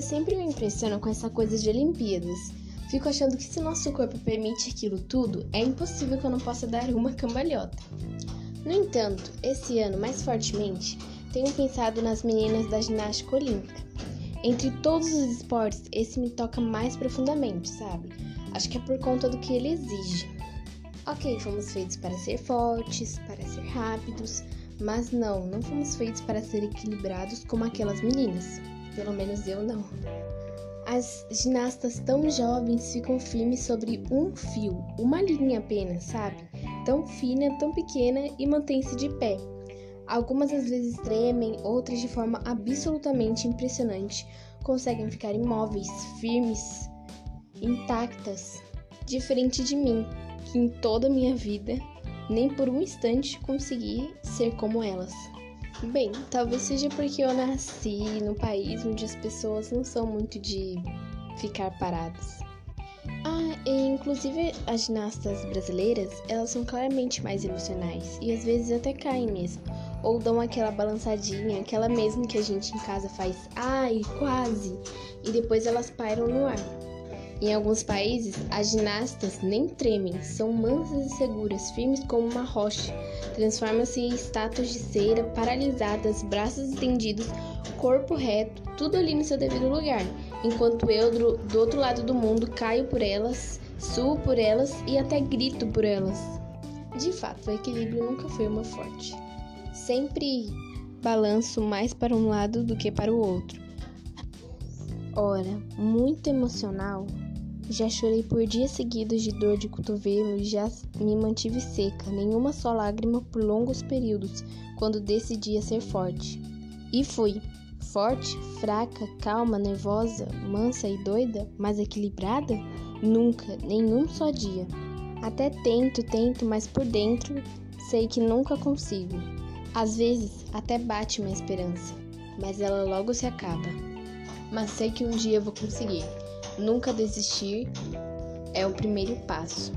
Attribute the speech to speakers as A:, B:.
A: sempre me impressiono com essa coisa de Olimpíadas. Fico achando que se nosso corpo permite aquilo tudo, é impossível que eu não possa dar uma cambalhota. No entanto, esse ano, mais fortemente, tenho pensado nas meninas da ginástica olímpica. Entre todos os esportes, esse me toca mais profundamente, sabe? Acho que é por conta do que ele exige. Ok, fomos feitos para ser fortes, para ser rápidos, mas não, não fomos feitos para ser equilibrados como aquelas meninas. Pelo menos eu não. As ginastas tão jovens ficam firmes sobre um fio, uma linha apenas, sabe? Tão fina, tão pequena e mantém-se de pé. Algumas às vezes tremem, outras de forma absolutamente impressionante conseguem ficar imóveis, firmes, intactas, diferente de mim, que em toda a minha vida nem por um instante consegui ser como elas. Bem, talvez seja porque eu nasci no país onde as pessoas não são muito de ficar paradas. Ah, e inclusive as ginastas brasileiras, elas são claramente mais emocionais e às vezes até caem mesmo, ou dão aquela balançadinha, aquela mesmo que a gente em casa faz, ai, quase, e depois elas pairam no ar. Em alguns países, as ginastas nem tremem, são mansas e seguras, firmes como uma rocha. Transformam-se em estátuas de cera, paralisadas, braços estendidos, corpo reto, tudo ali no seu devido lugar. Enquanto eu, do, outro lado do mundo, caio por elas, suo por elas e até grito por elas. De fato, o equilíbrio nunca foi uma forte. Sempre balanço mais para um lado do que para o outro. Ora, muito emocional, já chorei por dias seguidos de dor de cotovelo e já me mantive seca, nenhuma só lágrima por longos períodos, quando decidia ser forte. E fui. Forte, fraca, calma, nervosa, mansa e doida, mas equilibrada? Nunca, nenhum só dia. Até tento, tento, mas por dentro sei que nunca consigo. Às vezes até bate minha esperança, mas ela logo se acaba. Mas sei que um dia vou conseguir. Nunca desistir é o primeiro passo.